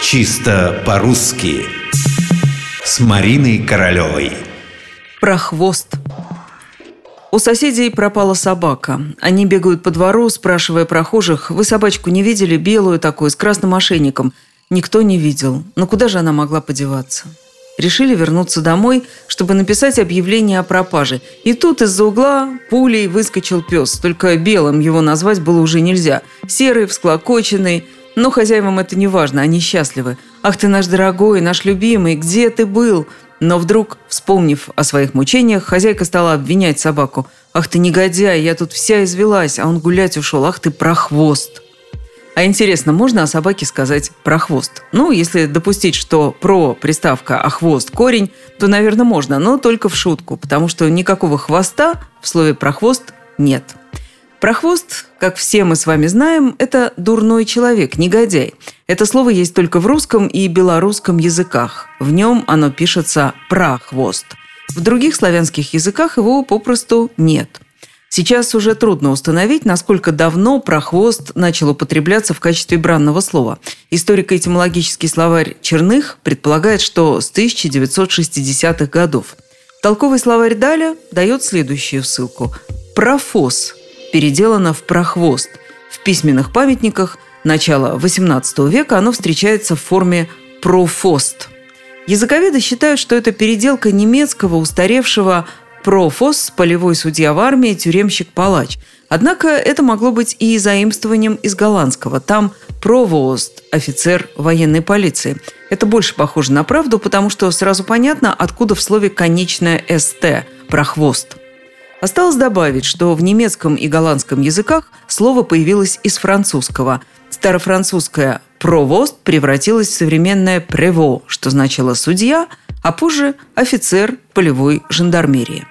Чисто по-русски С Мариной Королевой Про хвост У соседей пропала собака. Они бегают по двору, спрашивая прохожих, «Вы собачку не видели? Белую такую, с красным ошейником?» Никто не видел. Но куда же она могла подеваться? Решили вернуться домой, чтобы написать объявление о пропаже. И тут из-за угла пулей выскочил пес. Только белым его назвать было уже нельзя. Серый, всклокоченный. Но хозяевам это не важно, они счастливы. «Ах ты наш дорогой, наш любимый, где ты был?» Но вдруг, вспомнив о своих мучениях, хозяйка стала обвинять собаку. «Ах ты негодяй, я тут вся извелась, а он гулять ушел. Ах ты прохвост!» А интересно, можно о собаке сказать про хвост? Ну, если допустить, что про приставка, а хвост корень, то, наверное, можно, но только в шутку, потому что никакого хвоста в слове про хвост нет. Прохвост, как все мы с вами знаем, это дурной человек, негодяй. Это слово есть только в русском и белорусском языках. В нем оно пишется «прохвост». В других славянских языках его попросту нет – Сейчас уже трудно установить, насколько давно прохвост начал употребляться в качестве бранного слова. Историко-этимологический словарь Черных предполагает, что с 1960-х годов. Толковый словарь Даля дает следующую ссылку. «Профос» переделано в «прохвост». В письменных памятниках начала XVIII века оно встречается в форме «профост». Языковеды считают, что это переделка немецкого устаревшего профос, полевой судья в армии, тюремщик-палач. Однако это могло быть и заимствованием из голландского. Там провост, офицер военной полиции. Это больше похоже на правду, потому что сразу понятно, откуда в слове конечное «ст» – прохвост. Осталось добавить, что в немецком и голландском языках слово появилось из французского. Старофранцузское «провост» превратилось в современное «прево», что значило «судья», а позже офицер полевой жандармерии.